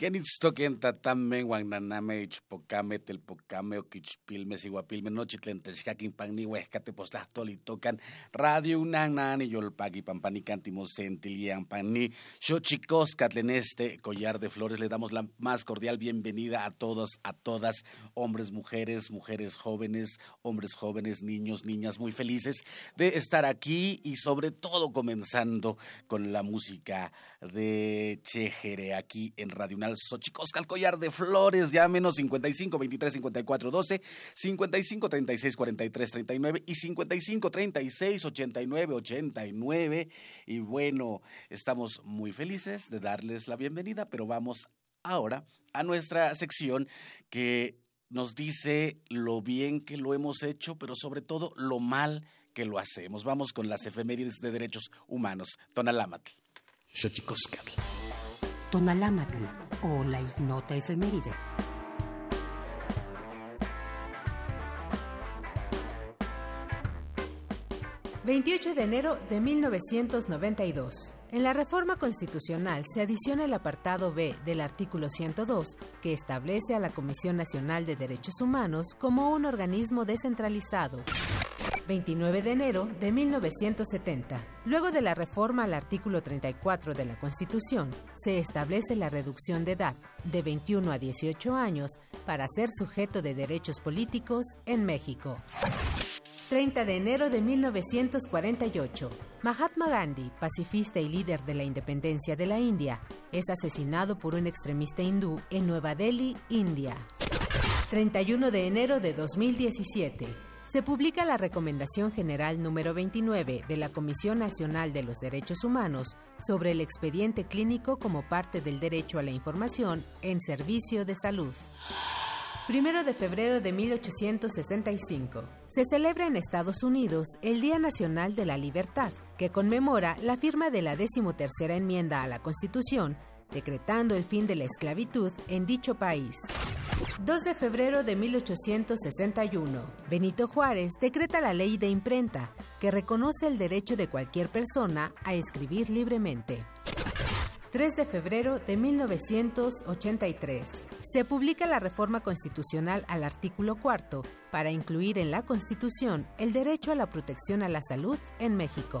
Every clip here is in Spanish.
Kenitztoken tatame, guananame, ichpocame, telpocame, oquichpilme, siguapilme, nochitlen, techcaquin, pagni, huescate, postlahtoli, tocan, radio unan, y yolpagui, pampanicanti, mosentilian, pani, xochicoscatlen, este collar de flores, le damos la más cordial bienvenida a todos, a todas, hombres, mujeres, mujeres jóvenes, hombres jóvenes, niños, niñas, muy felices de estar aquí y sobre todo comenzando con la música de Chejere aquí en Radio Unal Xochicosca, collar de flores, llámenos 55 23 54 12, 55 36 43 39 y 55 36 89 89. Y bueno, estamos muy felices de darles la bienvenida, pero vamos ahora a nuestra sección que nos dice lo bien que lo hemos hecho, pero sobre todo lo mal que lo hacemos. Vamos con las efemérides de derechos humanos. Tonalámatl. Xochicoscatl. Tonalámatl o la ignota efeméride. ...28 de enero de 1992... En la reforma constitucional se adiciona el apartado B del artículo 102, que establece a la Comisión Nacional de Derechos Humanos como un organismo descentralizado. 29 de enero de 1970. Luego de la reforma al artículo 34 de la Constitución, se establece la reducción de edad de 21 a 18 años para ser sujeto de derechos políticos en México. 30 de enero de 1948. Mahatma Gandhi, pacifista y líder de la independencia de la India, es asesinado por un extremista hindú en Nueva Delhi, India. 31 de enero de 2017. Se publica la Recomendación General número 29 de la Comisión Nacional de los Derechos Humanos sobre el expediente clínico como parte del derecho a la información en servicio de salud. Primero de febrero de 1865. Se celebra en Estados Unidos el Día Nacional de la Libertad, que conmemora la firma de la decimotercera enmienda a la Constitución, decretando el fin de la esclavitud en dicho país. 2 de febrero de 1861. Benito Juárez decreta la ley de imprenta, que reconoce el derecho de cualquier persona a escribir libremente. 3 de febrero de 1983. Se publica la reforma constitucional al artículo cuarto para incluir en la Constitución el derecho a la protección a la salud en México.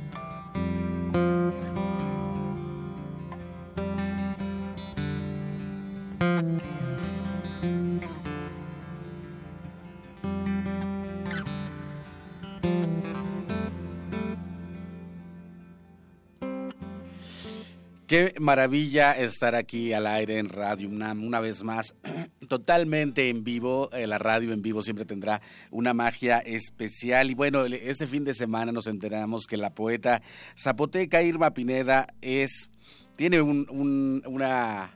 Qué maravilla estar aquí al aire en Radio UNAM una vez más, totalmente en vivo. Eh, la radio en vivo siempre tendrá una magia especial. Y bueno, este fin de semana nos enteramos que la poeta zapoteca Irma Pineda es tiene un, una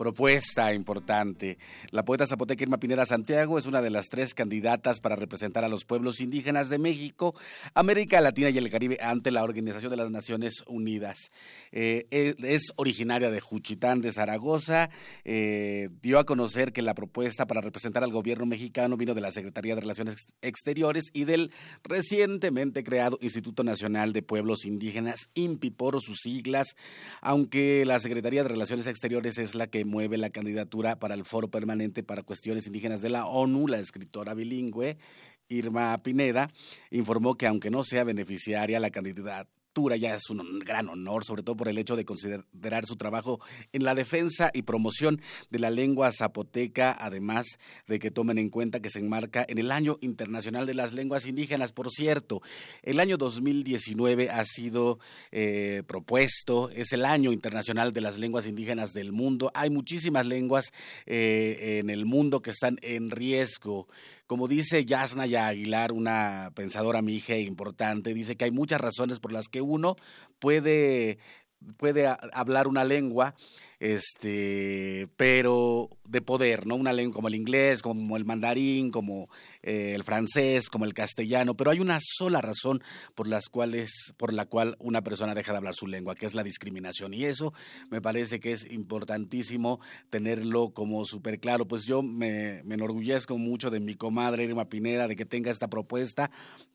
propuesta importante. La poeta zapoteca Irma Pineda Santiago es una de las tres candidatas para representar a los pueblos indígenas de México, América Latina y el Caribe ante la Organización de las Naciones Unidas. Eh, eh, es originaria de Juchitán de Zaragoza. Eh, dio a conocer que la propuesta para representar al gobierno mexicano vino de la Secretaría de Relaciones Exteriores y del recientemente creado Instituto Nacional de Pueblos Indígenas, INPI por sus siglas, aunque la Secretaría de Relaciones Exteriores es la que mueve la candidatura para el Foro Permanente para Cuestiones Indígenas de la ONU, la escritora bilingüe Irma Pineda, informó que aunque no sea beneficiaria, la candidata ya es un gran honor, sobre todo por el hecho de considerar su trabajo en la defensa y promoción de la lengua zapoteca, además de que tomen en cuenta que se enmarca en el Año Internacional de las Lenguas Indígenas. Por cierto, el año 2019 ha sido eh, propuesto, es el Año Internacional de las Lenguas Indígenas del mundo. Hay muchísimas lenguas eh, en el mundo que están en riesgo. Como dice Yasna Aguilar, una pensadora mija importante, dice que hay muchas razones por las que uno puede, puede hablar una lengua este, pero de poder, ¿no? Una lengua como el inglés, como el mandarín, como eh, el francés, como el castellano, pero hay una sola razón por las cuales, por la cual una persona deja de hablar su lengua, que es la discriminación. Y eso me parece que es importantísimo tenerlo como súper claro. Pues yo me, me enorgullezco mucho de mi comadre Irma Pineda, de que tenga esta propuesta,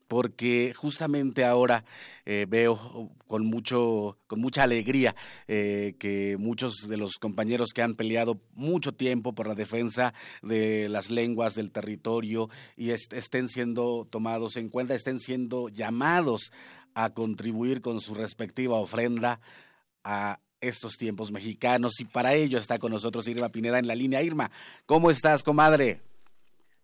porque justamente ahora eh, veo con mucho con mucha alegría eh, que muchos de los compañeros que han peleado mucho tiempo por la defensa de las lenguas del territorio y estén siendo tomados en cuenta, estén siendo llamados a contribuir con su respectiva ofrenda a estos tiempos mexicanos y para ello está con nosotros Irma Pineda en la línea. Irma, ¿cómo estás, comadre?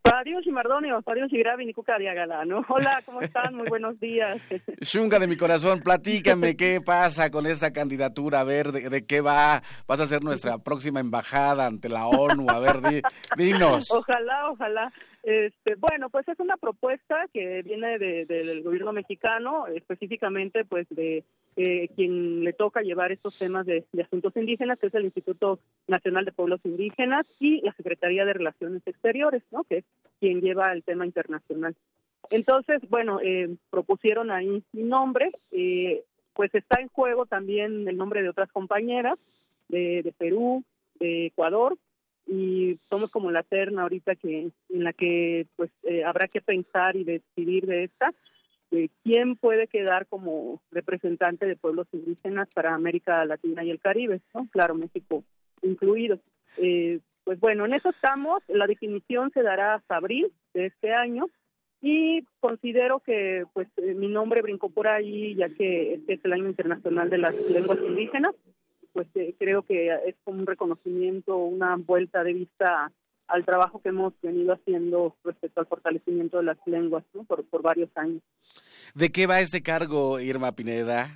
Adiós y Mardonio, adiós y Gravi, Nicucaria ¿no? Hola, ¿cómo están? Muy buenos días. Shunga de mi corazón, platícame qué pasa con esa candidatura, a ver, de, qué va, vas a ser nuestra próxima embajada ante la ONU, a ver, dinos. Ojalá, ojalá. Este, bueno, pues es una propuesta que viene del gobierno mexicano, específicamente pues de eh, quien le toca llevar estos temas de, asuntos indígenas, que es el Instituto Nacional de Pueblos Indígenas y la Secretaría de Relaciones Exteriores, ¿no? Que es quien lleva el tema internacional. Entonces, bueno, eh, propusieron ahí mi nombre, eh, pues está en juego también el nombre de otras compañeras de, de Perú, de Ecuador, y somos como la terna ahorita que en la que pues eh, habrá que pensar y decidir de esta quién puede quedar como representante de pueblos indígenas para América Latina y el Caribe, ¿no? Claro, México incluido. Eh, pues bueno, en eso estamos. La definición se dará hasta abril de este año y considero que pues eh, mi nombre brincó por ahí ya que este es el año internacional de las lenguas indígenas pues eh, creo que es como un reconocimiento, una vuelta de vista al trabajo que hemos venido haciendo respecto al fortalecimiento de las lenguas ¿no? por, por varios años. ¿De qué va este cargo, Irma Pineda?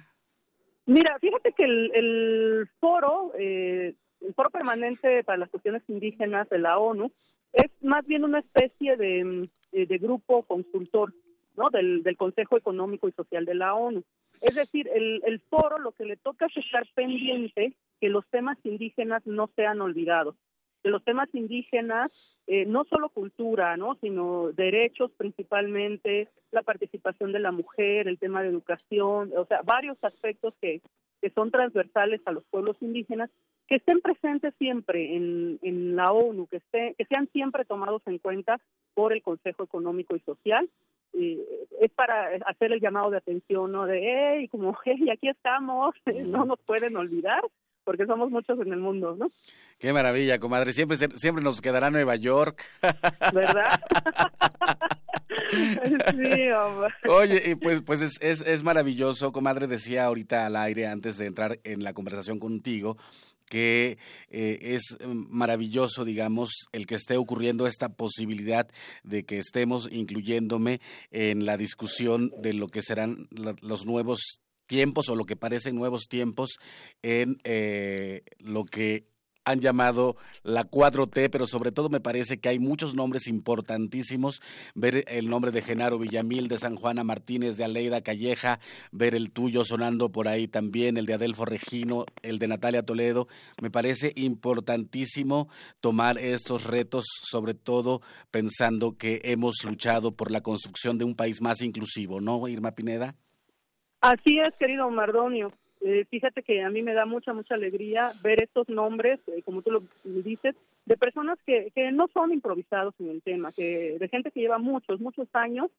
Mira, fíjate que el, el foro, eh, el foro permanente para las cuestiones indígenas de la ONU, es más bien una especie de, eh, de grupo consultor ¿no? del, del Consejo Económico y Social de la ONU. Es decir, el, el foro lo que le toca es estar pendiente que los temas indígenas no sean olvidados, que los temas indígenas, eh, no solo cultura, ¿no? sino derechos principalmente, la participación de la mujer, el tema de educación, o sea, varios aspectos que, que son transversales a los pueblos indígenas, que estén presentes siempre en, en la ONU, que, esté, que sean siempre tomados en cuenta por el Consejo Económico y Social es para hacer el llamado de atención, ¿no? De, hey, como, hey, aquí estamos, no nos pueden olvidar, porque somos muchos en el mundo, ¿no? Qué maravilla, comadre. Siempre, siempre nos quedará Nueva York. ¿Verdad? sí, hombre. Oye, pues, pues es, es, es maravilloso, comadre. Decía ahorita al aire, antes de entrar en la conversación contigo, que eh, es maravilloso, digamos, el que esté ocurriendo esta posibilidad de que estemos incluyéndome en la discusión de lo que serán los nuevos tiempos o lo que parecen nuevos tiempos en eh, lo que han llamado la 4T, pero sobre todo me parece que hay muchos nombres importantísimos. Ver el nombre de Genaro Villamil, de San Juana Martínez, de Aleida Calleja, ver el tuyo sonando por ahí también, el de Adelfo Regino, el de Natalia Toledo. Me parece importantísimo tomar estos retos, sobre todo pensando que hemos luchado por la construcción de un país más inclusivo, ¿no, Irma Pineda? Así es, querido Mardonio. Eh, fíjate que a mí me da mucha, mucha alegría ver estos nombres, eh, como tú lo dices, de personas que, que no son improvisados en el tema, que de gente que lleva muchos, muchos años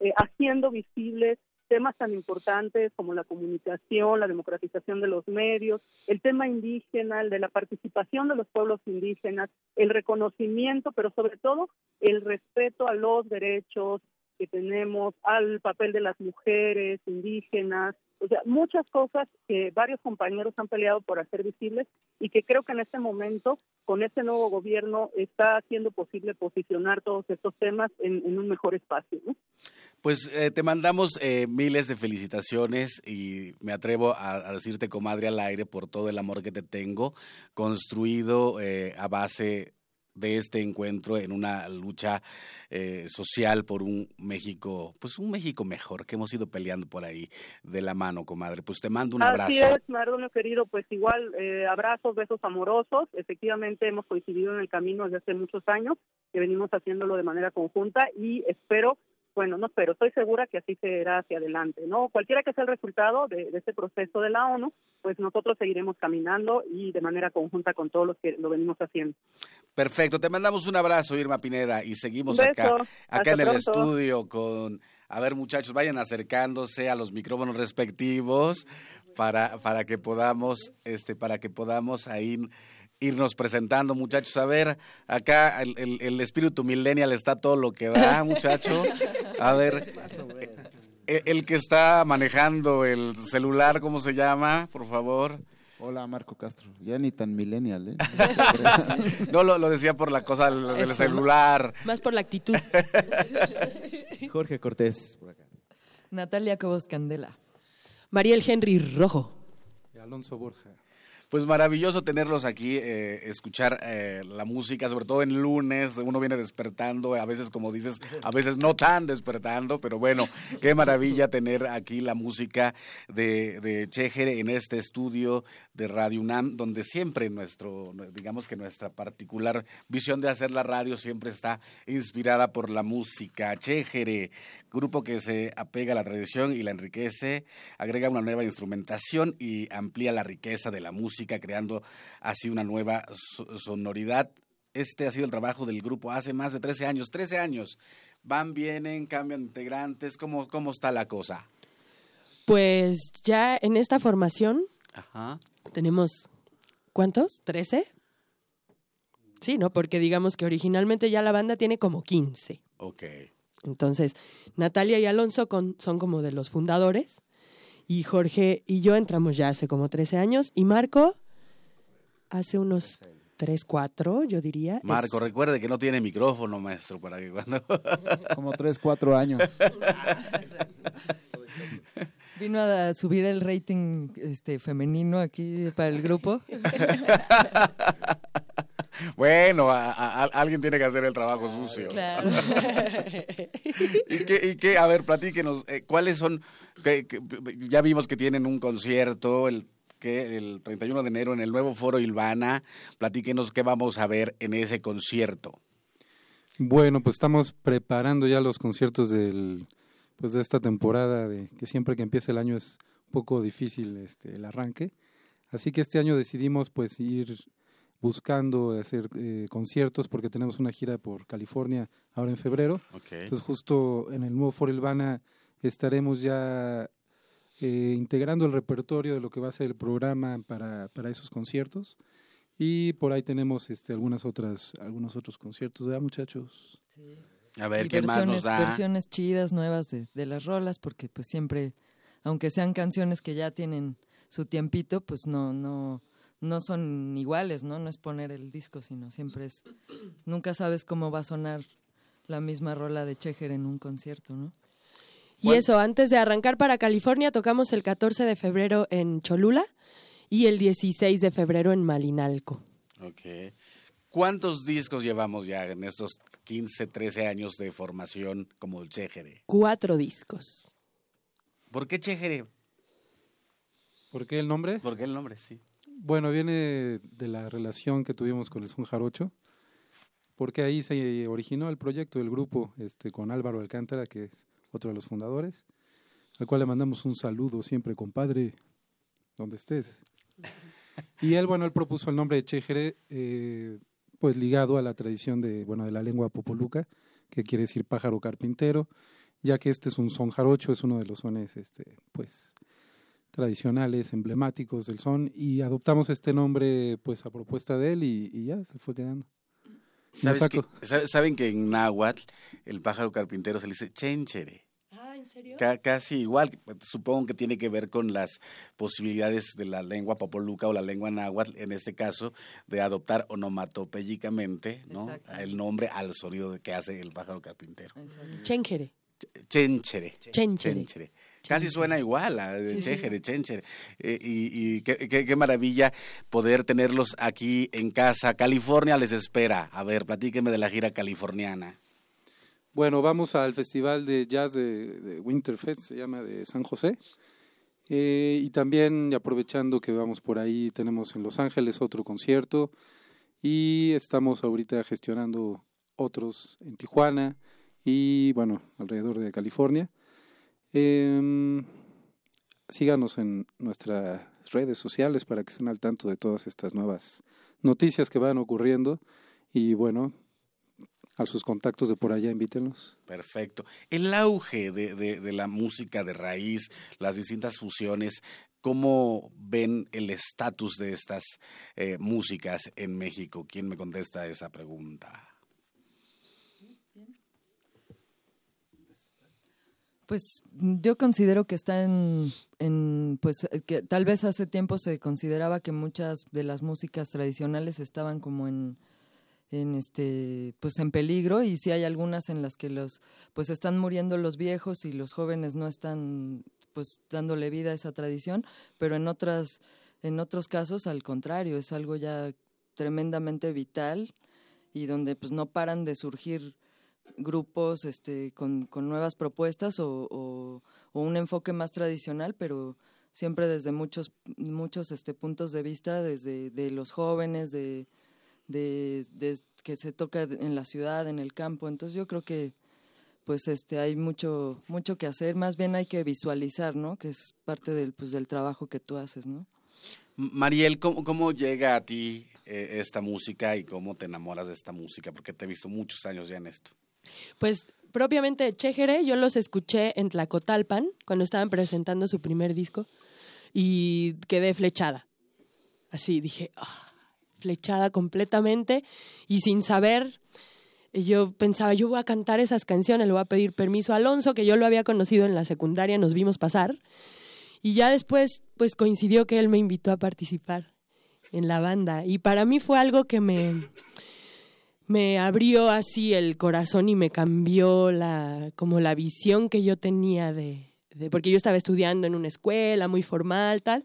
eh, haciendo visibles temas tan importantes como la comunicación, la democratización de los medios, el tema indígena, el de la participación de los pueblos indígenas, el reconocimiento, pero sobre todo el respeto a los derechos que tenemos, al papel de las mujeres indígenas, o sea, muchas cosas que varios compañeros han peleado por hacer visibles y que creo que en este momento, con este nuevo gobierno, está haciendo posible posicionar todos estos temas en, un mejor espacio. Pues eh, te mandamos eh, miles de felicitaciones y me atrevo a, decirte, comadre, al aire por todo el amor que te tengo, construido eh, a base de este encuentro en una lucha eh, social por un México, pues un México mejor, que hemos ido peleando por ahí de la mano, comadre. Pues te mando un abrazo. Así es, Mardono querido, pues igual eh, abrazos, besos amorosos. Efectivamente hemos coincidido en el camino desde hace muchos años, que venimos haciéndolo de manera conjunta y espero bueno, no pero estoy segura que así será hacia adelante, ¿no? Cualquiera que sea el resultado de, este proceso de la ONU, pues nosotros seguiremos caminando y de manera conjunta con todos los que lo venimos haciendo. Perfecto, te mandamos un abrazo, Irma Pineda, y seguimos acá, acá en el estudio con, a ver muchachos, vayan acercándose a los micrófonos respectivos para, para que podamos, este, para que podamos ahí irnos presentando, muchachos. A ver, acá el, el, espíritu millennial está todo lo que da, muchacho. A ver, el, el, que está manejando el celular, ¿cómo se llama? Por favor. Hola, Marco Castro. Ya ni tan millennial, ¿eh? no, lo, lo, decía por la cosa del, celular. Más por la actitud. Jorge Cortés, por acá. Natalia Cobos Candela. Mariel Henry Rojo. Y Alonso Borja. Pues maravilloso tenerlos aquí, eh, escuchar eh, la música, sobre todo en lunes, uno viene despertando, a veces como dices, a veces no tan despertando, pero bueno, qué maravilla tener aquí la música de, de en este estudio de Radio UNAM, donde siempre nuestro, digamos que nuestra particular visión de hacer la radio siempre está inspirada por la música. Chejere, grupo que se apega a la tradición y la enriquece, agrega una nueva instrumentación y amplía la riqueza de la música creando así una nueva sonoridad. Este ha sido el trabajo del grupo hace más de 13 años. 13 años. Van, vienen, cambian integrantes. ¿Cómo, cómo está la cosa? Pues ya en esta formación tenemos, ¿cuántos? ¿13? Sí, ¿no? Porque digamos que originalmente ya la banda tiene como 15. Ok. Entonces, Natalia y Alonso son como de los fundadores y Jorge y yo entramos ya hace como 13 años. Y Marco hace unos 3, 4, yo diría. Marco, recuerde que no tiene micrófono, maestro, para que cuando... como 3, 4 años. Vino a subir el rating este femenino aquí para el grupo. Bueno, alguien tiene que hacer el trabajo sucio. Claro. ¿Y, qué, y a ver, platíquenos, eh, ¿cuáles son? ya vimos que tienen un concierto el que el 31 de enero en el nuevo Foro Ilvana. Platíquenos qué vamos a ver en ese concierto. Bueno, pues estamos preparando ya los conciertos del pues de esta temporada de que siempre que empieza el año es un poco difícil este el arranque. Así que este año decidimos pues ir buscando hacer eh, conciertos porque tenemos una gira por California ahora en febrero. Entonces justo en el nuevo Foro Ilvana estaremos ya eh, integrando el repertorio de lo que va a ser el programa para, para esos conciertos. Y por ahí tenemos este, algunas otras, algunos otros conciertos, ¿verdad, muchachos? Sí. A ver, ¿qué más nos da? Versiones chidas, nuevas de, de las rolas, porque pues siempre, aunque sean canciones que ya tienen su tiempito, pues no, no, no son iguales, ¿no? No es poner el disco, sino siempre es, nunca sabes cómo va a sonar la misma rola de Chejer en un concierto, ¿no? Y eso, antes de arrancar para California, tocamos el 14 de febrero en Cholula y el 16 de febrero en Malinalco. Ok. ¿Cuántos discos llevamos ya en estos 15, 13 años de formación como el Chejere? Cuatro discos. ¿Por qué Chejere? ¿Por qué el nombre? ¿Por qué el nombre, sí? Bueno, viene de la relación que tuvimos con el Son Jarocho, porque ahí se originó el proyecto del grupo este, con Álvaro Alcántara, que es otro de los fundadores, al cual le mandamos un saludo siempre, compadre, donde estés. Y él, bueno, él propuso el nombre de Chejere, eh, pues ligado a la tradición de, bueno, de la lengua popoluca, que quiere decir pájaro carpintero, ya que este es un son jarocho, es uno de los sones, este, pues, tradicionales, emblemáticos del son, y adoptamos este nombre pues a propuesta de él y, ya se fue quedando. ¿Sabes que, Saben que en náhuatl el pájaro carpintero se le dice chenchere. ¿En serio? Ca- casi igual, supongo que tiene que ver con las posibilidades de la lengua popoluca o la lengua náhuatl, en este caso, de adoptar onomatopéyicamente ¿no? El nombre al sonido que hace el pájaro carpintero. Chénjere. Chénchere. Chénchere. Chénchere. Casi suena igual a Sí. chéjere, chénchere. Eh, y y qué, qué- qué maravilla poder tenerlos aquí en casa. California les espera. A ver, platíqueme de la gira californiana. Bueno, vamos al Festival de Jazz de, Winterfest, se llama, de San José. Eh, y también, aprovechando que vamos por ahí, tenemos en Los Ángeles otro concierto. Y estamos ahorita gestionando otros en Tijuana y, bueno, alrededor de California. Em, síganos en nuestras redes sociales para que estén al tanto de todas estas nuevas noticias que van ocurriendo. Y bueno, a sus contactos de por allá, invítenlos. Perfecto. El auge de, de- de la música de raíz, las distintas fusiones, ¿cómo ven el estatus de estas eh, músicas en México? ¿Quién me contesta esa pregunta? Pues yo considero que está en, en, pues que tal vez hace tiempo se consideraba que muchas de las músicas tradicionales estaban como en, en este, pues en peligro y sí hay algunas en las que los, pues están muriendo los viejos y los jóvenes no están, pues dándole vida a esa tradición, pero en otras, en otros casos al contrario es algo ya tremendamente vital y donde pues no paran de surgir grupos este, con, con nuevas propuestas o, o- o un enfoque más tradicional, pero siempre desde muchos, muchos este, puntos de vista, desde de los jóvenes, de, de, de que se toca en la ciudad, en el campo. Entonces yo creo que pues este hay mucho mucho que hacer, más bien hay que visualizar, ¿no? Que es parte del pues del trabajo que tú haces, ¿no? Mariel, ¿cómo, cómo llega a ti eh, esta música y cómo te enamoras de esta música? Porque te he visto muchos años ya en esto. Pues propiamente Chéjere, yo los escuché en Tlacotalpan cuando estaban presentando su primer disco y quedé flechada. Así dije, "Ah", flechada completamente y sin saber, yo pensaba, yo voy a cantar esas canciones, le voy a pedir permiso a Alonso, que yo lo había conocido en la secundaria, nos vimos pasar. Y ya después pues coincidió que él me invitó a participar en la banda. Y para mí fue algo que me me abrió así el corazón y me cambió la como la visión que yo tenía de, de porque yo estaba estudiando en una escuela muy formal tal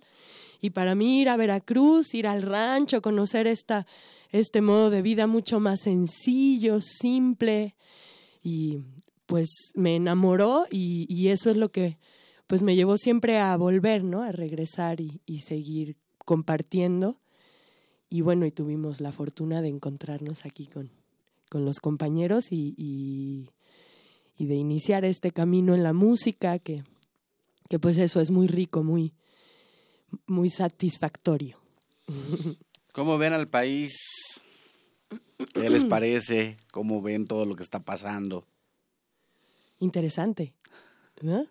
y para mí ir a Veracruz ir al rancho conocer esta este modo de vida mucho más sencillo simple. Y pues me enamoró y, y eso es lo que pues me llevó siempre a volver no a regresar y, y seguir compartiendo. Y bueno, y tuvimos la fortuna de encontrarnos aquí con, con los compañeros y, y, y de iniciar este camino en la música, que, que pues eso es muy rico, muy, muy satisfactorio. ¿Cómo ven al país? ¿Qué les parece? ¿Cómo ven todo lo que está pasando? Interesante. ¿no?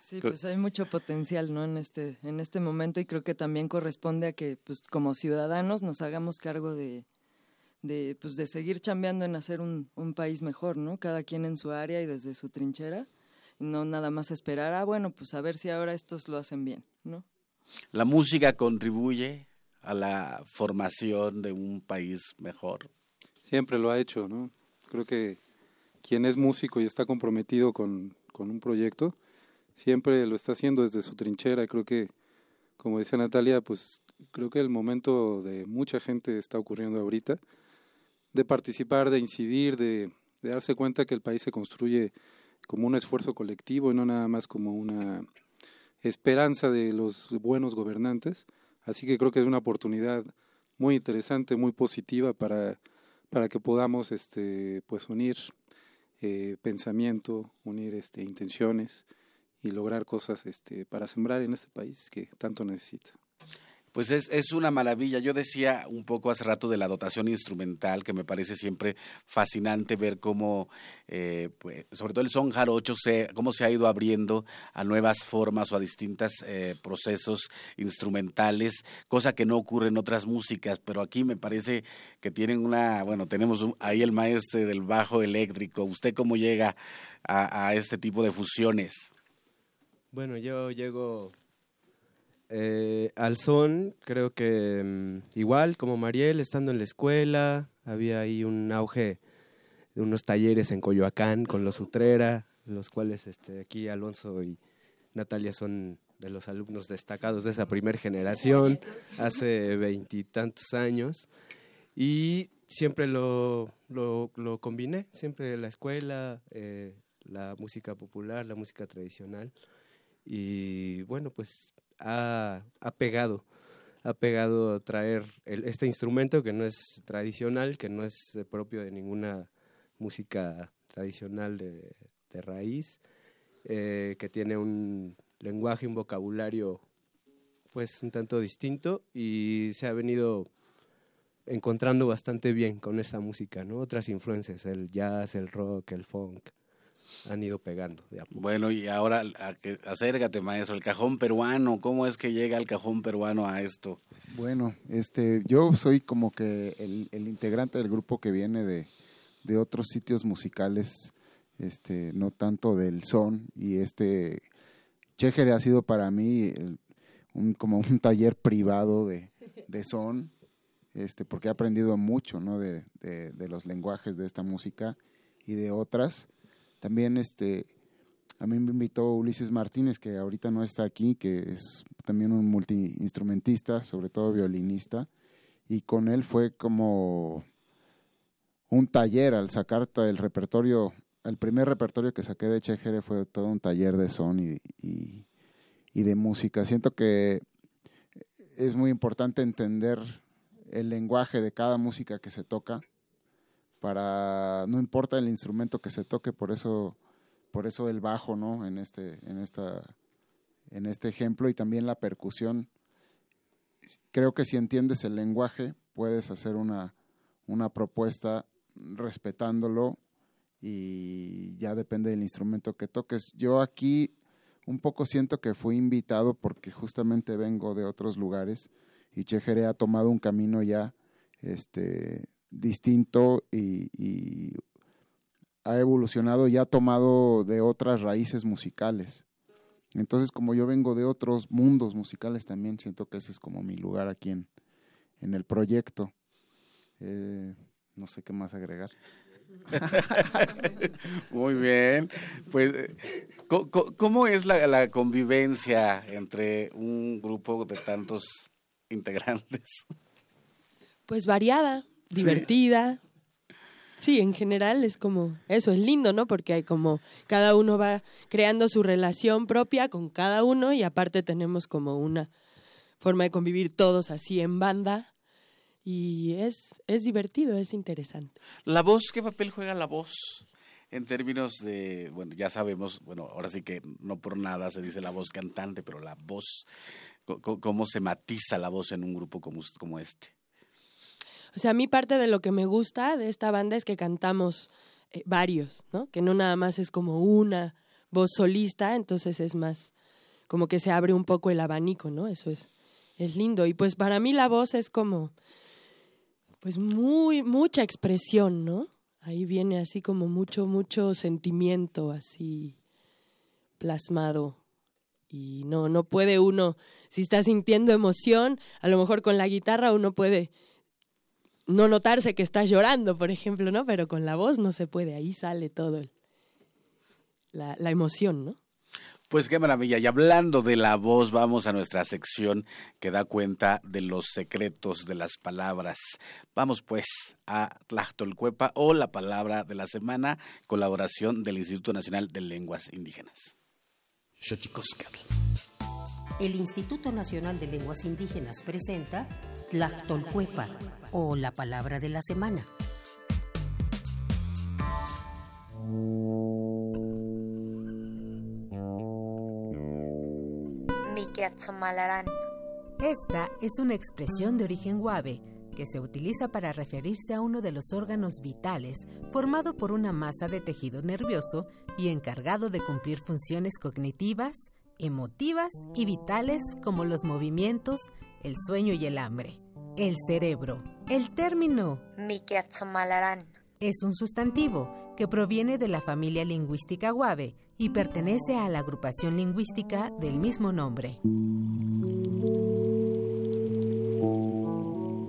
Sí, pues hay mucho potencial, ¿no? En este, en este momento y creo que también corresponde a que, pues, como ciudadanos nos hagamos cargo de, de, pues, de seguir chambeando en hacer un, un país mejor, ¿no? Cada quien en su área y desde su trinchera no nada más esperar, ah, bueno, pues a ver si ahora estos lo hacen bien, ¿no? ¿La música contribuye a la formación de un país mejor? Siempre lo ha hecho, ¿no? Creo que quien es músico y está comprometido con, con un proyecto, siempre lo está haciendo desde su trinchera. Creo que, como dice Natalia, pues creo que el momento de mucha gente está ocurriendo ahorita, de participar, de incidir, de, de darse cuenta que el país se construye como un esfuerzo colectivo y no nada más como una esperanza de los buenos gobernantes. Así que creo que es una oportunidad muy interesante, muy positiva para, para que podamos este, pues unir eh, pensamiento, unir este, intenciones y lograr cosas este, para sembrar en este país que tanto necesita. Pues es, es una maravilla. Yo decía un poco hace rato de la dotación instrumental, que me parece siempre fascinante ver cómo, eh, pues, sobre todo el son jarocho, se, cómo se ha ido abriendo a nuevas formas o a distintos eh, procesos instrumentales, cosa que no ocurre en otras músicas, pero aquí me parece que tienen una, bueno, tenemos ahí el maestro del bajo eléctrico. ¿Usted cómo llega a, a este tipo de fusiones? Bueno, yo llego eh, al son, creo que mm, igual como Mariel, estando en la escuela, había ahí un auge de unos talleres en Coyoacán con los Utrera, los cuales este, aquí Alonso y Natalia son de los alumnos destacados de esa primera generación, hace veintitantos años. Y siempre lo, lo, lo, combiné, siempre la escuela, eh, la música popular, la música tradicional. Y bueno, pues ha, pegado, ha pegado traer el, este instrumento que no es tradicional, que no es propio de ninguna música tradicional de, de raíz, eh, que tiene un lenguaje, un vocabulario pues un tanto distinto y se ha venido encontrando bastante bien con esta música, ¿no? Otras influencias, el jazz, el rock, el funk, han ido pegando. Bueno, y ahora acércate, maestro, el cajón peruano, ¿cómo es que llega el cajón peruano a esto? Bueno, este, yo soy como que el, el integrante del grupo que viene de, de, otros sitios musicales, este, no tanto del son, y este, Chejere ha sido para mí un, como un taller privado de, de son, este, porque he aprendido mucho, ¿no? De, de, de los lenguajes de esta música y de otras también este, a mí me invitó Ulises Martínez, que ahorita no está aquí, que es también un multiinstrumentista, sobre todo violinista, y con él fue como un taller al sacar el repertorio, el primer repertorio que saqué de Chejere fue todo un taller de son y, y, y de música. Siento que es muy importante entender el lenguaje de cada música que se toca para no importa el instrumento que se toque, por eso por eso el bajo, ¿no? En este en esta en este ejemplo y también la percusión. Creo que si entiendes el lenguaje, puedes hacer una una propuesta respetándolo y ya depende del instrumento que toques. Yo aquí un poco siento que fui invitado porque justamente vengo de otros lugares y Chejere ha tomado un camino ya este distinto y, y, ha evolucionado y ha tomado de otras raíces musicales. Entonces, como yo vengo de otros mundos musicales también, siento que ese es como mi lugar aquí en, en el proyecto. Eh, no sé qué más agregar. Muy bien. Pues, ¿cómo es la, la, convivencia entre un grupo de tantos integrantes? Pues variada divertida. Sí. en general es como, eso es lindo, ¿no? Porque hay como, cada uno va creando su relación propia con cada uno y aparte tenemos como una forma de convivir todos así en banda y es, es divertido, es interesante. ¿La voz? ¿Qué papel juega la voz? En términos de, bueno, ya sabemos, bueno, ahora sí que no por nada se dice la voz cantante, pero la voz, ¿cómo se matiza la voz en un grupo como, como este? O sea, a mí parte de lo que me gusta de esta banda es que cantamos eh, varios, ¿no? Que no nada más es como una voz solista, entonces es más como que se abre un poco el abanico, ¿no? Eso es, es lindo. Y pues para mí la voz es como, pues muy, mucha expresión, ¿no? Ahí viene así como mucho, mucho sentimiento así plasmado. Y no, no puede uno, si está sintiendo emoción, a lo mejor con la guitarra uno puede no notarse que estás llorando, por ejemplo, ¿no? Pero con la voz no se puede, ahí sale todo el, la, la emoción, ¿no? Pues qué maravilla. Y hablando de la voz, vamos a nuestra sección que da cuenta de los secretos de las palabras. Vamos pues a Tlachtolcuepa o la palabra de la semana, colaboración del Instituto Nacional de Lenguas Indígenas. El Instituto Nacional de Lenguas Indígenas presenta Tlachtolcuepa o la palabra de la semana. Esta es una expresión de origen guave que se utiliza para referirse a uno de los órganos vitales formado por una masa de tejido nervioso y encargado de cumplir funciones cognitivas, emotivas y vitales como los movimientos, el sueño y el hambre. El cerebro. El término es un sustantivo que proviene de la familia lingüística guave y pertenece a la agrupación lingüística del mismo nombre.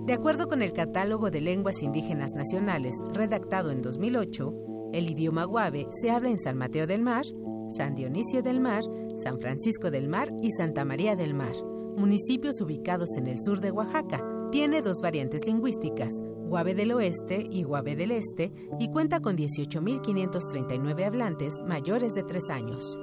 De acuerdo con el Catálogo de Lenguas Indígenas Nacionales, redactado en 2008, el idioma guave se habla en San Mateo del Mar, San Dionisio del Mar, San Francisco del Mar y Santa María del Mar, municipios ubicados en el sur de Oaxaca. Tiene dos variantes lingüísticas, Guave del Oeste y Guave del Este, y cuenta con 18.539 hablantes mayores de tres años.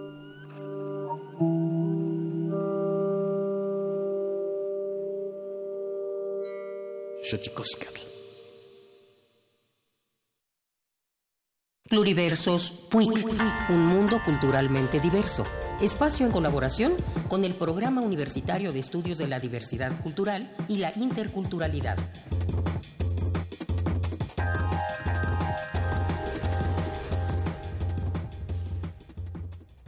Pluriversos PUIC, un mundo culturalmente diverso. Espacio en colaboración con el Programa Universitario de Estudios de la Diversidad Cultural y la Interculturalidad.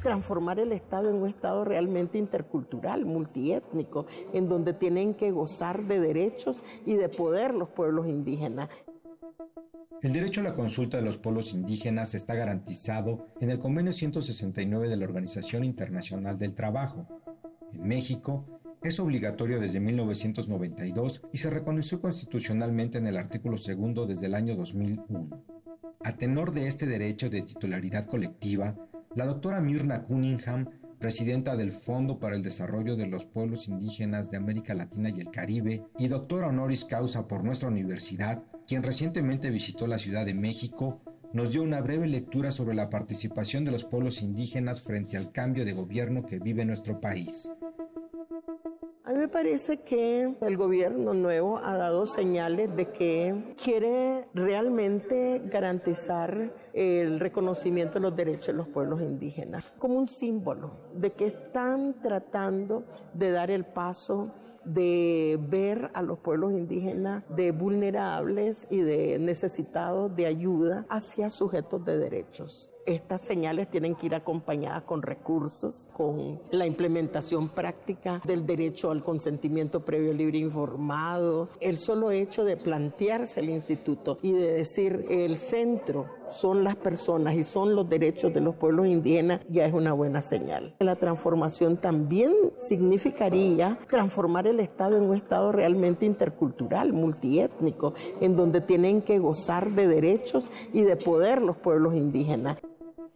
transformar el Estado en un Estado realmente intercultural, multiétnico, en donde tienen que gozar de derechos y de poder los pueblos indígenas. El derecho a la consulta de los pueblos indígenas está garantizado en el Convenio 169 de la Organización Internacional del Trabajo. En México, es obligatorio desde 1992 y se reconoció constitucionalmente en el artículo segundo desde el año 2001. A tenor de este derecho de titularidad colectiva, la doctora Mirna Cunningham, presidenta del Fondo para el Desarrollo de los Pueblos Indígenas de América Latina y el Caribe y doctora honoris causa por nuestra universidad, quien recientemente visitó la Ciudad de México, nos dio una breve lectura sobre la participación de los pueblos indígenas frente al cambio de gobierno que vive nuestro país. A mí me parece que el gobierno nuevo ha dado señales de que quiere realmente garantizar el reconocimiento de los derechos de los pueblos indígenas como un símbolo de que están tratando de dar el paso de ver a los pueblos indígenas de vulnerables y de necesitados de ayuda hacia sujetos de derechos. Estas señales tienen que ir acompañadas con recursos, con la implementación práctica del derecho al consentimiento previo libre informado, el solo hecho de plantearse el instituto y de decir el centro son las personas y son los derechos de los pueblos indígenas ya es una buena señal. La transformación también significaría transformar el Estado en un Estado realmente intercultural, multiétnico, en donde tienen que gozar de derechos y de poder los pueblos indígenas.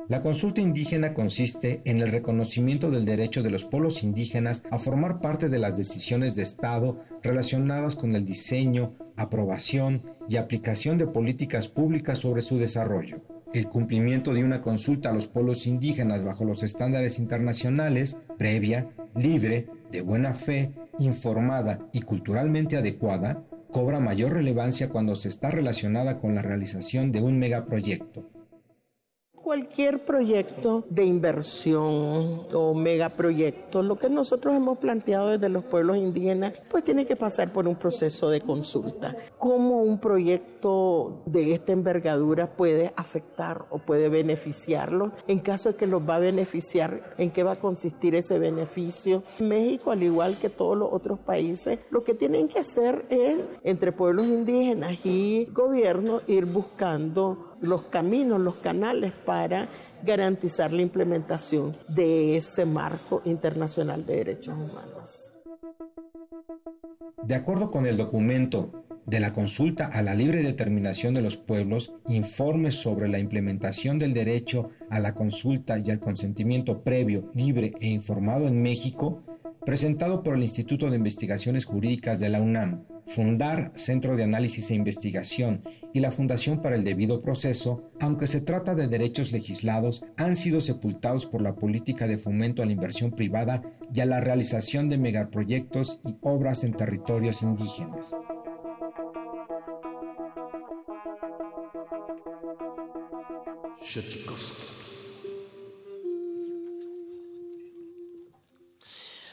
La consulta indígena consiste en el reconocimiento del derecho de los pueblos indígenas a formar parte de las decisiones de Estado relacionadas con el diseño, aprobación y aplicación de políticas públicas sobre su desarrollo. El cumplimiento de una consulta a los pueblos indígenas bajo los estándares internacionales, previa, libre, de buena fe, informada y culturalmente adecuada, cobra mayor relevancia cuando se está relacionada con la realización de un megaproyecto. Cualquier proyecto de inversión o megaproyecto, lo que nosotros hemos planteado desde los pueblos indígenas, pues tiene que pasar por un proceso de consulta. ¿Cómo un proyecto de esta envergadura puede afectar o puede beneficiarlos? En caso de que los va a beneficiar, ¿en qué va a consistir ese beneficio? México, al igual que todos los otros países, lo que tienen que hacer es, entre pueblos indígenas y gobierno, ir buscando los caminos, los canales para garantizar la implementación de ese marco internacional de derechos humanos. De acuerdo con el documento de la consulta a la libre determinación de los pueblos, informes sobre la implementación del derecho a la consulta y al consentimiento previo, libre e informado en México, presentado por el Instituto de Investigaciones Jurídicas de la UNAM, fundar Centro de Análisis e Investigación y la Fundación para el Debido Proceso, aunque se trata de derechos legislados, han sido sepultados por la política de fomento a la inversión privada y a la realización de megaproyectos y obras en territorios indígenas.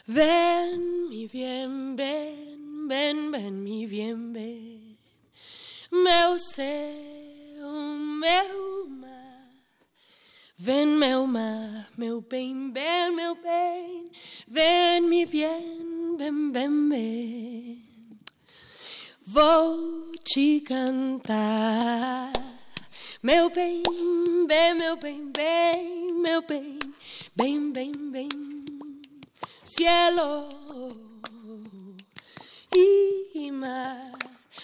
Ven, mi bien, ven. ven, ven, mi bien, ven. Meu céu, meu mar, vem, meu mar, meu bem, bem, meu bem, vem, me bem, bem, bem, bem. Vou te cantar, meu bem, bem, meu bem, bem, meu bem, bem, bem, bem, cielo cima.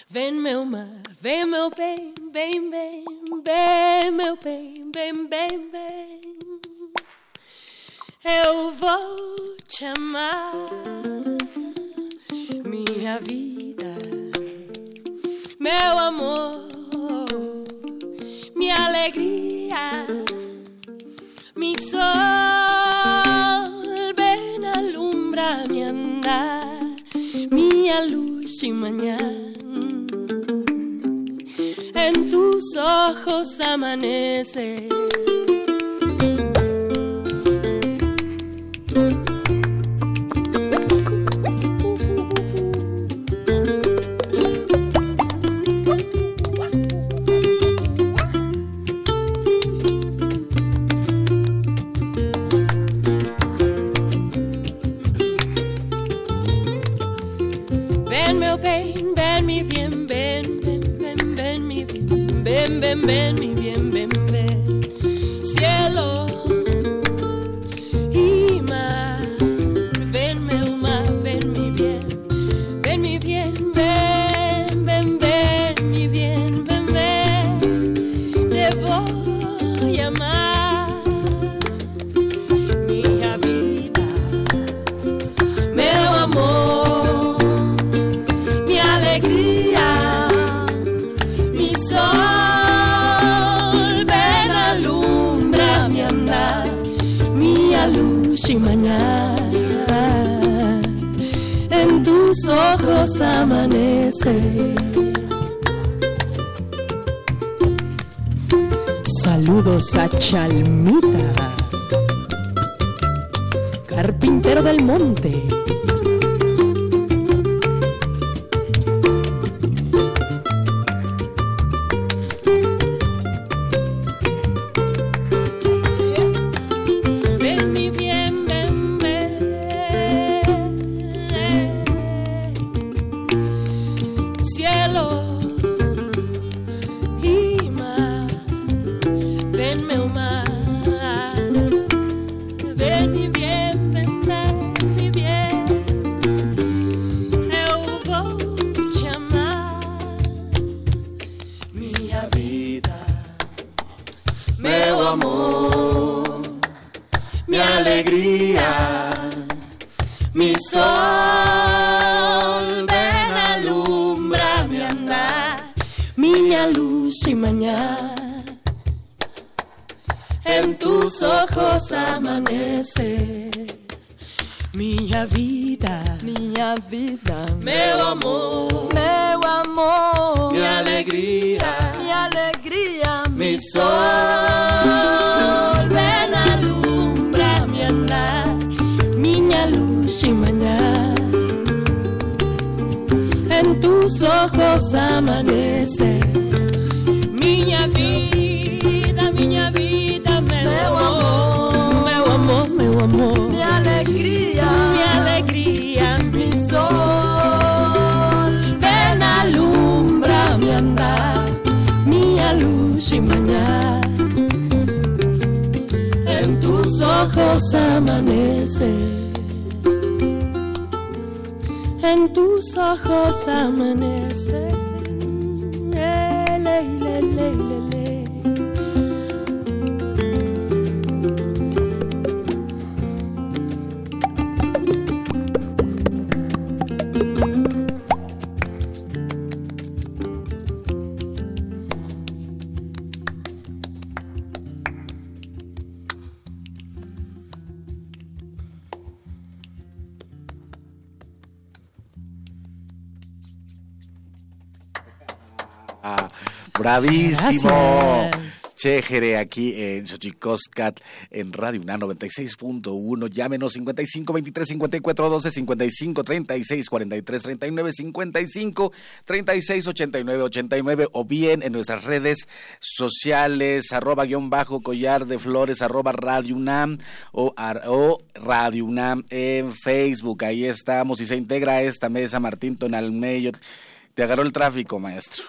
vem meu mar, vem meu bem, bem, bem, bem, meu bem, bem, bem, bem. Eu vou te amar, minha vida, meu amor, minha alegria. sin mañana. En tus ojos amanece. Bravísimo. chejere aquí en Xochicoscat, en Radio UNAM 96.1. Llámenos 55 23 54 12 55 36 43 39 55 36 89 89 o bien en nuestras redes sociales arroba guion bajo collar de flores arroba Radio UNAM o, ar, o Radio UNAM en Facebook. Ahí estamos y se integra esta mesa Martín Tonalmeyo. Te agarró el tráfico, maestro.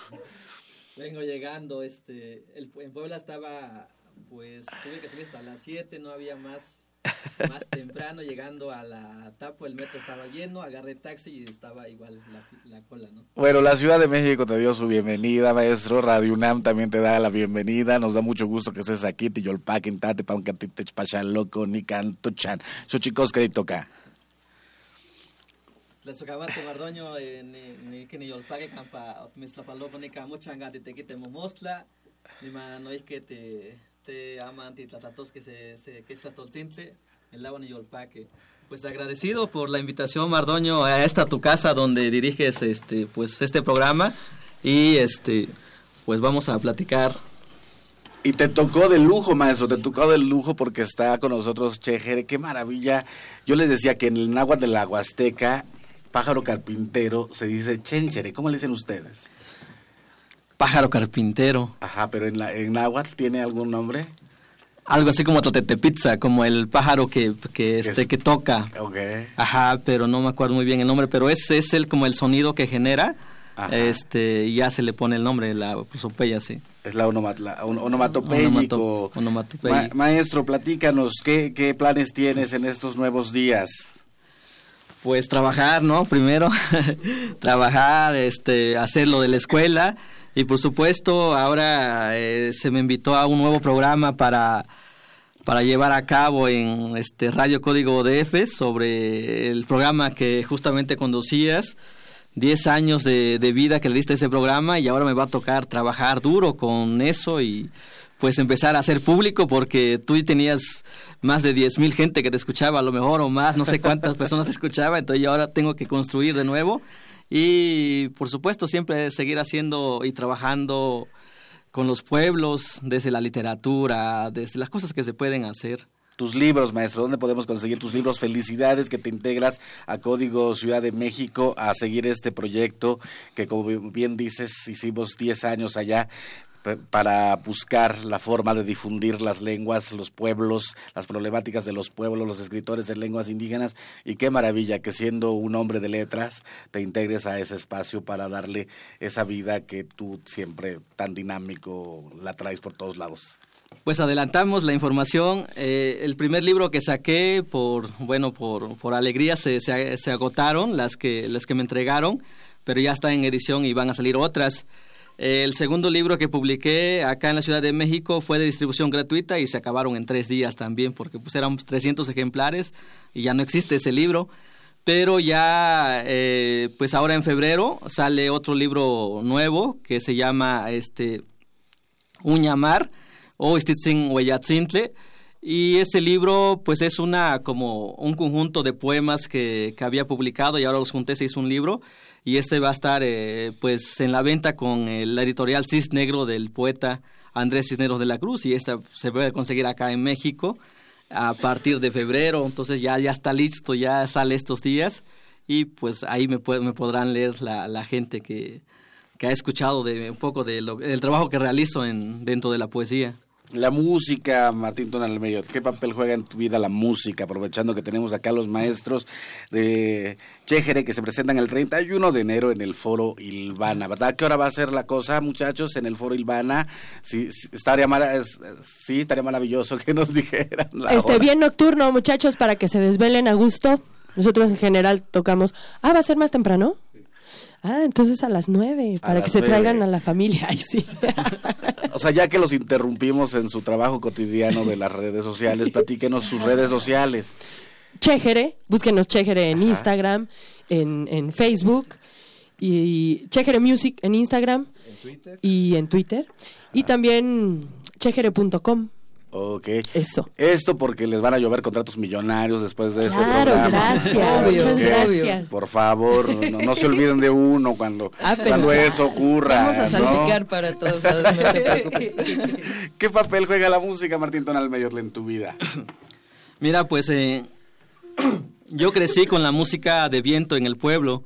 Vengo llegando, este, el, en Puebla estaba, pues tuve que salir hasta las 7, no había más, más temprano, llegando a la Tapo, el metro estaba lleno, agarré taxi y estaba igual la, cola, ¿no? Bueno, la Ciudad de México te dio su bienvenida, maestro, Radio UNAM también te da la bienvenida, nos da mucho gusto que estés aquí, Tiyolpaquin, Tate, Pauncatitech, Pachaloco, Nicantuchan, chicos que toca la socavate mardoño eh, ni ni que ni yolpague campa otmislapalopo ni camuchanga te quite momostla ni ma no es que te te aman ti tratatos que se se que simple el agua ni yolpaque pues agradecido por la invitación Mardoño a esta tu casa donde diriges este pues este programa. Y este pues vamos a platicar. Y te tocó de lujo, maestro, te tocó de lujo porque está con nosotros Chejere, qué maravilla. Yo les decía que en el náhuatl de la Huasteca pájaro carpintero se dice chenchere. ¿Cómo le dicen ustedes? Pájaro carpintero. Ajá, pero en, la, en náhuatl tiene algún nombre. Algo así como pizza, como el pájaro que, que, este, que toca. Okay. Ajá, pero no me acuerdo muy bien el nombre, pero ese es el como el sonido que genera. Este, y ya se le pone el nombre, la prosopeya, sí. Es la, onomat, maestro, platícanos, ¿qué, ¿qué planes tienes en estos nuevos días? Pues trabajar, ¿no? Primero, trabajar, este, hacer lo de la escuela y por supuesto ahora eh, se me invitó a un nuevo programa para para llevar a cabo en este Radio Código DF sobre el programa que justamente conducías, 10 años de, de vida que le diste ese programa y ahora me va a tocar trabajar duro con eso y pues empezar a hacer público porque tú tenías más de 10 mil gente que te escuchaba a lo mejor o más, no sé cuántas personas te escuchaba, entonces yo ahora tengo que construir de nuevo y por supuesto siempre seguir haciendo y trabajando con los pueblos, desde la literatura, desde las cosas que se pueden hacer. Tus libros, maestro, ¿dónde podemos conseguir tus libros? Felicidades que te integras a Código Ciudad de México a seguir este proyecto que, como bien dices, hicimos 10 años allá para buscar la forma de difundir las lenguas, los pueblos, las problemáticas de los pueblos, los escritores de lenguas indígenas. Y qué maravilla que siendo un hombre de letras te integres a ese espacio para darle esa vida que tú siempre tan dinámico la traes por todos lados. Pues adelantamos la información. Eh, el primer libro que saqué por bueno por, por alegría se, se, se agotaron las que las que me entregaron, pero ya está en edición y van a salir otras. El segundo libro que publiqué acá en la Ciudad de México fue de distribución gratuita y se acabaron en tres días también porque pues eran 300 ejemplares y ya no existe ese libro. Pero ya, eh, pues ahora en febrero sale otro libro nuevo que se llama este, Uñamar o Stitzin Hueyatzintle. Y ese libro, pues es una como un conjunto de poemas que, que había publicado y ahora los junté, se hizo un libro y este va a estar eh, pues en la venta con la editorial Cis Negro del poeta Andrés Cisneros de la Cruz y esta se puede conseguir acá en México a partir de febrero, entonces ya, ya está listo, ya sale estos días y pues ahí me, me podrán leer la, la gente que, que, ha escuchado de, un poco de del trabajo que realizo en, dentro de la poesía. La música, Martín Tonalmeyo, ¿qué papel juega en tu vida la música? Aprovechando que tenemos acá los maestros de Chejere que se presentan el 31 de enero en el Foro Ilvana, ¿verdad? ¿Qué hora va a ser la cosa, muchachos, en el Foro Ilvana? Sí, estaría, sí, estaría maravilloso que nos dijeran la Este, bien nocturno, muchachos, para que se desvelen a gusto. Nosotros en general tocamos... Ah, ¿va a ser más temprano? Ah, entonces a las nueve, para que se traigan a la familia. Ay, sí. o sea, ya que los interrumpimos en su trabajo cotidiano de las redes sociales, platíquenos sus redes sociales. Chejere, búsquenos Chejere en Instagram, en, en Facebook, y Chejere Music en Instagram y en Twitter, y también chejere.com. Ok. Eso. Esto porque les van a llover contratos millonarios después de este Claro, programa. gracias, Así muchas gracias. Por favor, no, no se olviden de uno cuando, Ah, cuando eso ocurra. Vamos a ¿no? salpicar para todos lados, no te preocupes. ¿Qué papel juega la música, Martín Tonal Mayor, en tu vida? Mira, pues eh, yo crecí con la música de viento en el pueblo.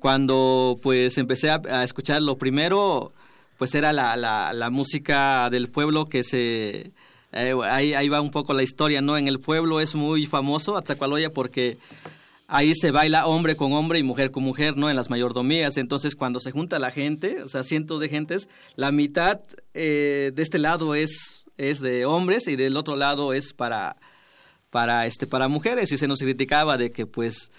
Cuando pues empecé a, a escuchar lo primero, pues era la, la, la música del pueblo que se... eh, ahí, ahí va un poco la historia, ¿no? En el pueblo es muy famoso Atzacualoya porque ahí se baila hombre con hombre y mujer con mujer, ¿no? En las mayordomías. Entonces, cuando se junta la gente, o sea, cientos de gentes, la mitad eh, de este lado es, es de hombres y del otro lado es para para este para mujeres y se nos criticaba de que pues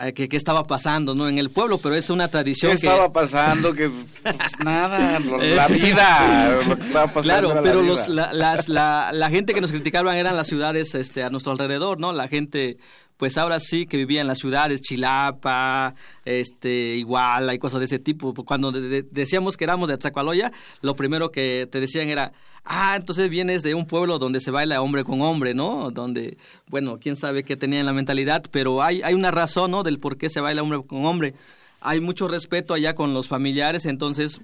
eh, que qué estaba pasando no en el pueblo pero es una tradición ¿Qué que estaba pasando? Que pues, nada, lo- la vida, lo que estaba pasando. Claro, era la pero vida. los, la, las- la, la gente que nos criticaban eran las ciudades este, a nuestro alrededor, ¿no? La gente, pues ahora sí que vivía en las ciudades, Chilapa, este, Iguala y cosas de ese tipo. Cuando de- de- decíamos que éramos de Atzacualoya, lo primero que te decían era, ah, entonces vienes de un pueblo donde se baila hombre con hombre, ¿no? Donde, bueno, quién sabe qué tenía en la mentalidad, pero hay, hay una razón, ¿no? Del por qué se baila hombre con hombre. Hay mucho respeto allá con los familiares, entonces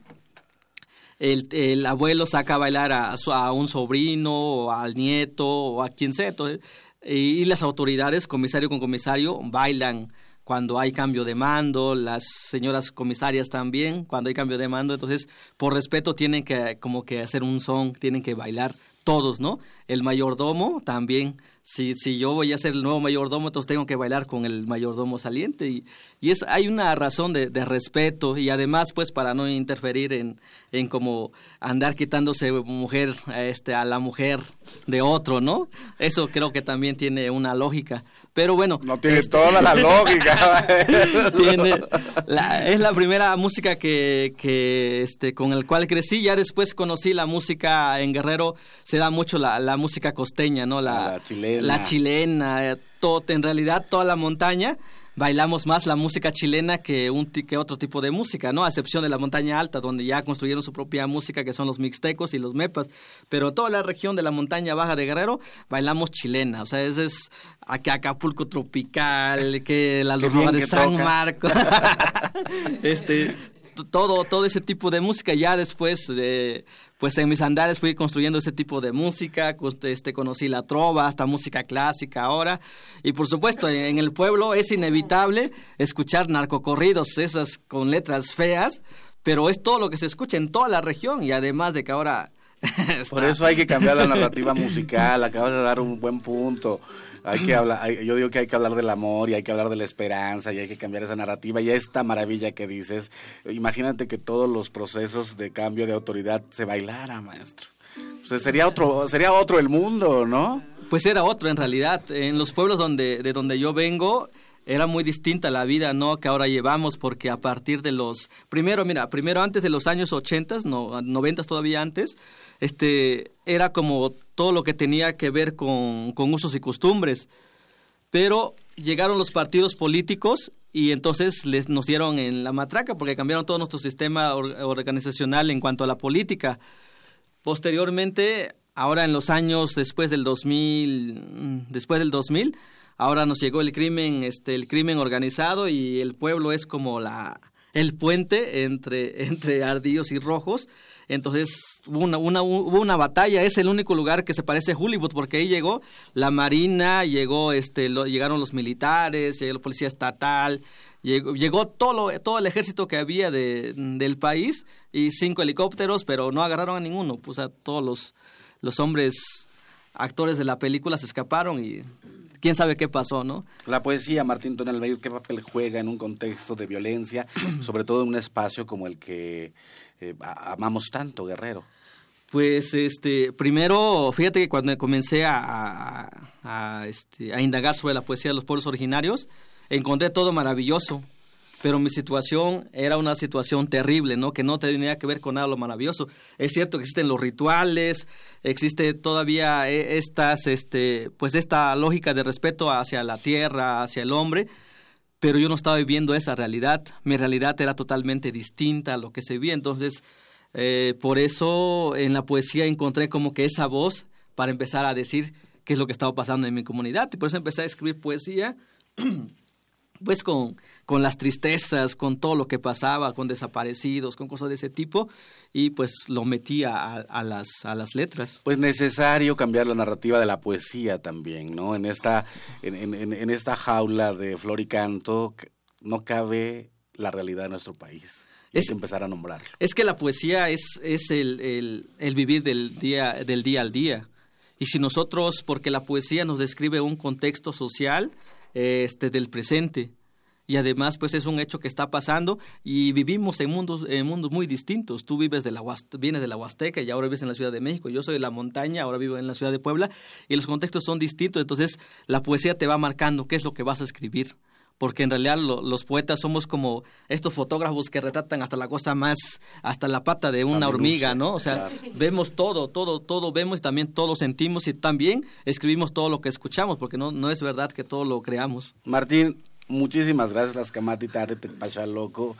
el, el abuelo saca a bailar a, a un sobrino o al nieto o a quien sea. entonces, y, las autoridades, comisario con comisario, bailan cuando hay cambio de mando, las señoras comisarias también, cuando hay cambio de mando, entonces por respeto tienen que como que hacer un son, tienen que bailar todos, ¿no? El mayordomo también, si, si yo voy a ser el nuevo mayordomo, entonces tengo que bailar con el mayordomo saliente y, y es, hay una razón de, respeto y además pues para no interferir en, en como andar quitándose mujer este, a la mujer de otro, ¿no? Eso creo que también tiene una lógica. Pero bueno. No tiene toda la lógica. tiene, la- es la primera música que, que este, con el cual crecí. Ya después conocí la música en Guerrero. Se da mucho la, la música costeña, ¿no? La, La chilena. La chilena. eh, todo, en realidad, toda la montaña bailamos más la música chilena que un que otro tipo de música, ¿no? A excepción de la montaña alta, donde ya construyeron su propia música, que son los mixtecos y los mepas. Pero toda la región de la montaña baja de Guerrero bailamos chilena. O sea, ese es aquí Acapulco tropical, que la bien de que San toca. Marcos. este todo todo ese tipo de música ya después eh, pues en mis andares fui construyendo ese tipo de música este conocí la trova hasta música clásica ahora y por supuesto en, en el pueblo es inevitable escuchar narcocorridos esas con letras feas pero es todo lo que se escucha en toda la región y además de que ahora Por eso hay que cambiar la narrativa musical, acabas de dar un buen punto. Hay que hablar, yo digo que hay que hablar del amor y hay que hablar de la esperanza y hay que cambiar esa narrativa y esta maravilla que dices. Imagínate que todos los procesos de cambio de autoridad se bailara, maestro. O sea, sería otro, sería otro el mundo, ¿no? Pues era otro en realidad. En los pueblos donde, de donde yo vengo era muy distinta la vida, ¿no? Que ahora llevamos porque a partir de los... Primero, mira, primero antes de los años 80, no, 90 todavía antes, este, era como todo lo que tenía que ver con, usos y costumbres. Pero llegaron los partidos políticos y entonces les nos dieron en la matraca porque cambiaron todo nuestro sistema or- organizacional en cuanto a la política. Posteriormente, ahora en los años después del 2000, mm, después del 2000, ahora nos llegó el crimen, este, el crimen organizado y el pueblo es como la el puente entre entre ardillos y rojos. Entonces hubo una, una- hubo una batalla, es el único lugar que se parece a Hollywood porque ahí llegó la marina, llegó este lo- llegaron los militares, llegó la policía estatal, llegó, llegó todo lo- todo el ejército que había de, del país y cinco helicópteros, pero no agarraron a ninguno, pues a todos los los hombres actores de la película se escaparon y quién sabe qué pasó, ¿no? La poesía, Martín Tonel ¿qué papel juega en un contexto de violencia, sobre todo en un espacio como el que eh, amamos tanto, Guerrero? Pues este, primero, fíjate que cuando comencé a, a- a, este, a indagar sobre la poesía de los pueblos originarios, encontré todo maravilloso, pero mi situación era una situación terrible, ¿no? Que no tenía que ver con nada lo maravilloso. Es cierto que existen los rituales, existe todavía eh, estas, este, pues esta lógica de respeto hacia la tierra, hacia el hombre, pero yo no estaba viviendo esa realidad. Mi realidad era totalmente distinta a lo que se vivía. Entonces, eh, por eso en la poesía encontré como que esa voz para empezar a decir qué es lo que estaba pasando en mi comunidad. Y por eso empecé a escribir poesía, pues con, con las tristezas, con todo lo que pasaba, con desaparecidos, con cosas de ese tipo, y pues lo metí a, a, las, a las letras. Pues necesario cambiar la narrativa de la poesía también, ¿no? En esta, en, en, en esta jaula de flor y canto no cabe la realidad de nuestro país. Es empezar a nombrarlo. Es que la poesía es, es el, el, el vivir del día, del día al día. Y si nosotros, porque la poesía nos describe un contexto social este, del presente, y además pues es un hecho que está pasando y vivimos en mundos en mundos muy distintos. Tú vives de la vienes de la Huasteca y ahora vives en la Ciudad de México. Yo soy de la montaña, ahora vivo en la Ciudad de Puebla y los contextos son distintos. Entonces la poesía te va marcando qué es lo que vas a escribir porque en realidad lo, los poetas somos como estos fotógrafos que retratan hasta la cosa más, hasta la pata de una hormiga, ¿no? O sea, vemos todo, todo, todo vemos y también todo sentimos y también escribimos todo lo que escuchamos, porque no, no es verdad que todo lo creamos. Martín, muchísimas gracias, las Camati Tarde, te pacha loco.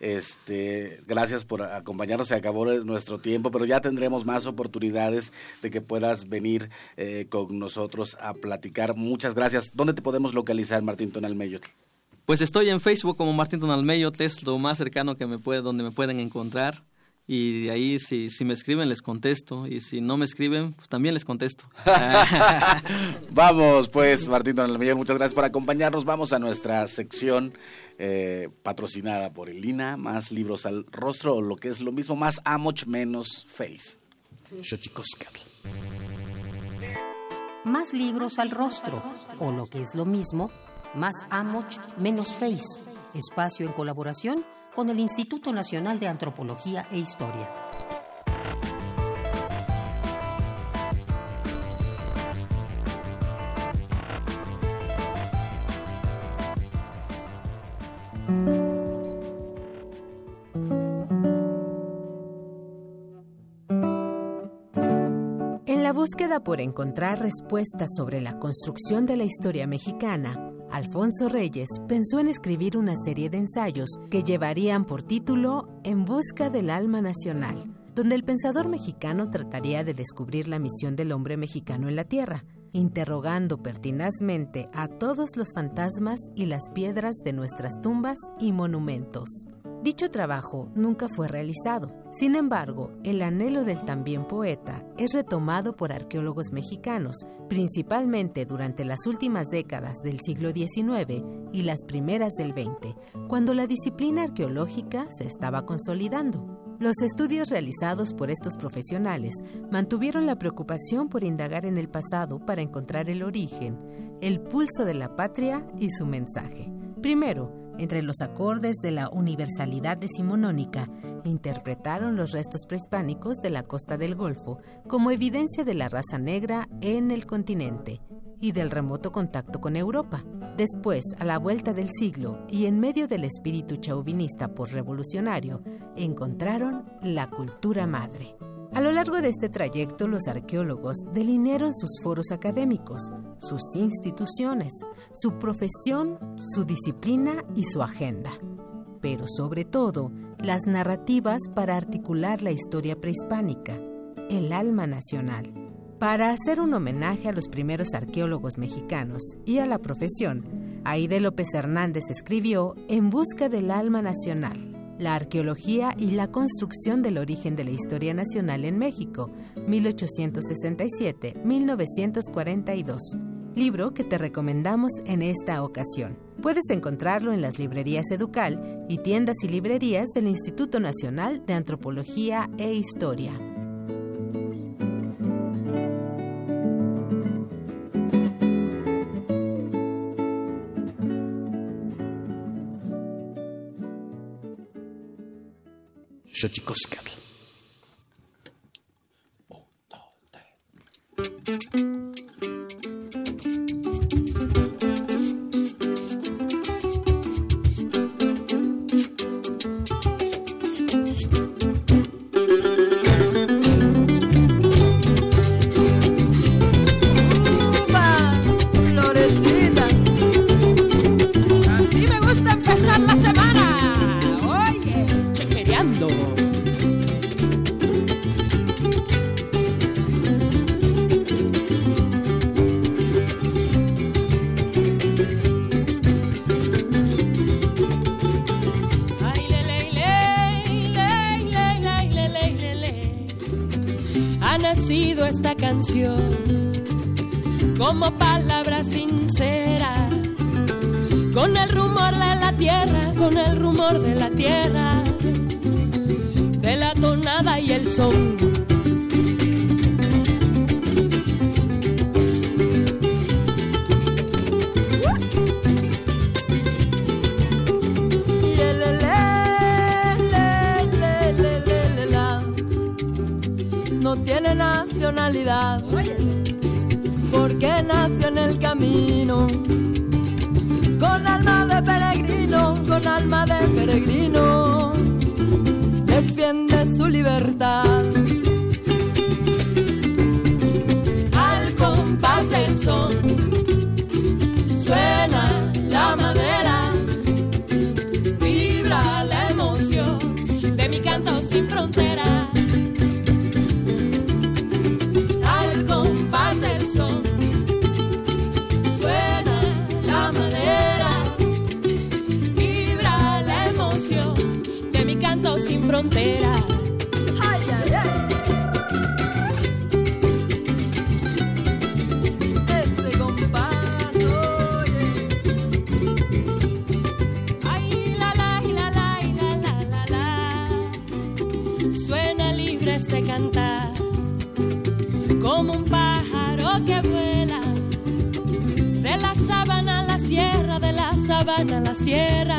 Este, gracias por acompañarnos. Se acabó nuestro tiempo, pero ya tendremos más oportunidades de que puedas venir eh, con nosotros a platicar. Muchas gracias. ¿Dónde te podemos localizar, Martín Tonalmeyot? Pues estoy en Facebook como Martín Tonalmeyot, es lo más cercano que me puede, donde me pueden encontrar y de ahí si, si me escriben les contesto y si no me escriben pues también les contesto. Vamos pues Martín Tonalmeyot, muchas gracias por acompañarnos. Vamos a nuestra sección eh, patrocinada por el INA, más libros al rostro, o lo que es lo mismo, más Amoch menos Face. Más libros al rostro, o lo que es lo mismo, más Amoch menos Face. Espacio en colaboración con el Instituto Nacional de Antropología e Historia. En la búsqueda por encontrar respuestas sobre la construcción de la historia mexicana, Alfonso Reyes pensó en escribir una serie de ensayos que llevarían por título En busca del alma nacional, donde el pensador mexicano trataría de descubrir la misión del hombre mexicano en la Tierra, interrogando pertinazmente a todos los fantasmas y las piedras de nuestras tumbas y monumentos. Dicho trabajo nunca fue realizado. Sin embargo, el anhelo del también poeta es retomado por arqueólogos mexicanos, principalmente durante las últimas décadas del siglo XIX y las primeras del XX, cuando la disciplina arqueológica se estaba consolidando. Los estudios realizados por estos profesionales mantuvieron la preocupación por indagar en el pasado para encontrar el origen, el pulso de la patria y su mensaje. Primero, entre los acordes de la universalidad decimonónica, interpretaron los restos prehispánicos de la costa del Golfo como evidencia de la raza negra en el continente y del remoto contacto con Europa. Después, a la vuelta del siglo y en medio del espíritu chauvinista postrevolucionario, encontraron la cultura madre. A lo largo de este trayecto, los arqueólogos delinearon sus foros académicos, sus instituciones, su profesión, su disciplina y su agenda. Pero sobre todo, las narrativas para articular la historia prehispánica, el alma nacional. Para hacer un homenaje a los primeros arqueólogos mexicanos y a la profesión, Aide López Hernández escribió En busca del alma nacional la arqueología y la construcción del origen de la historia nacional en México, 1867-1942, libro que te recomendamos en esta ocasión. Puedes encontrarlo en las librerías Educal y tiendas y librerías del Instituto Nacional de Antropología e Historia. Xochicoscatl. Florecita. Sabana a la sierra,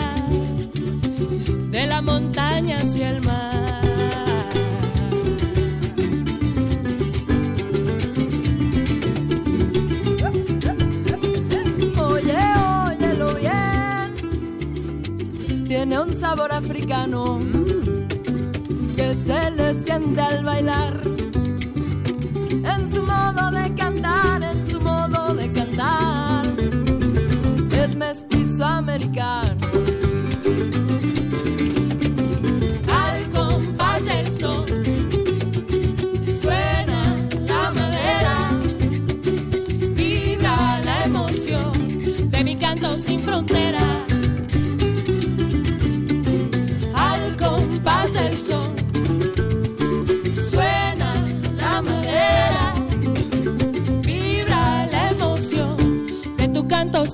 de la montaña hacia el mar. Oye, óyelo bien. Tiene un sabor africano que se le siente al bailar.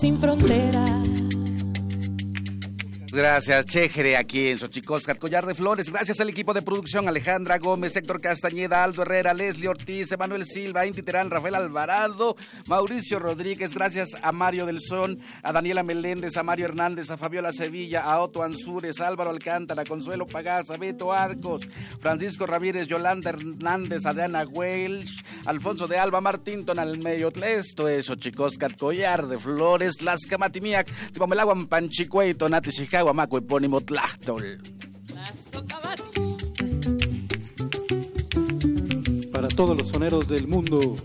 Sin frontera. Gracias, Chejere, aquí en Xochicosca, Collar de Flores. Gracias al equipo de producción, Alejandra Gómez, Héctor Castañeda, Aldo Herrera, Leslie Ortiz, Emanuel Silva, Inti Terán, Rafael Alvarado, Mauricio Rodríguez. Gracias a Mario del Son, a Daniela Meléndez, a Mario Hernández, a Fabiola Sevilla, a Otto Ansúrez, Álvaro Alcántara, Consuelo Pagaza, Beto Arcos, Francisco Ramírez, Yolanda Hernández, Adriana Welch, Alfonso de Alba, Martín Tonalmeyo. Esto es Xochicosca, Collar de Flores, Las Camatimiac, Timomelaguan, Panchicuey, Tonati, Chicago, Maco, Epónimo, Tlachtol. Para todos los soneros del mundo.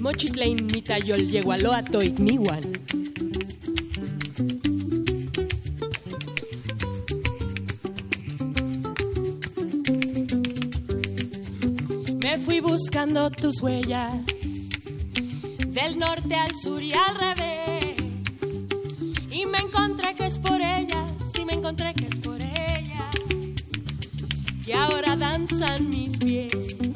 Mochitlein mitayol yegualoa toikmiwan. Tus huellas del norte al sur y al revés. Y me encontré que es por ellas, y me encontré que es por ellas, que ahora danzan mis pies.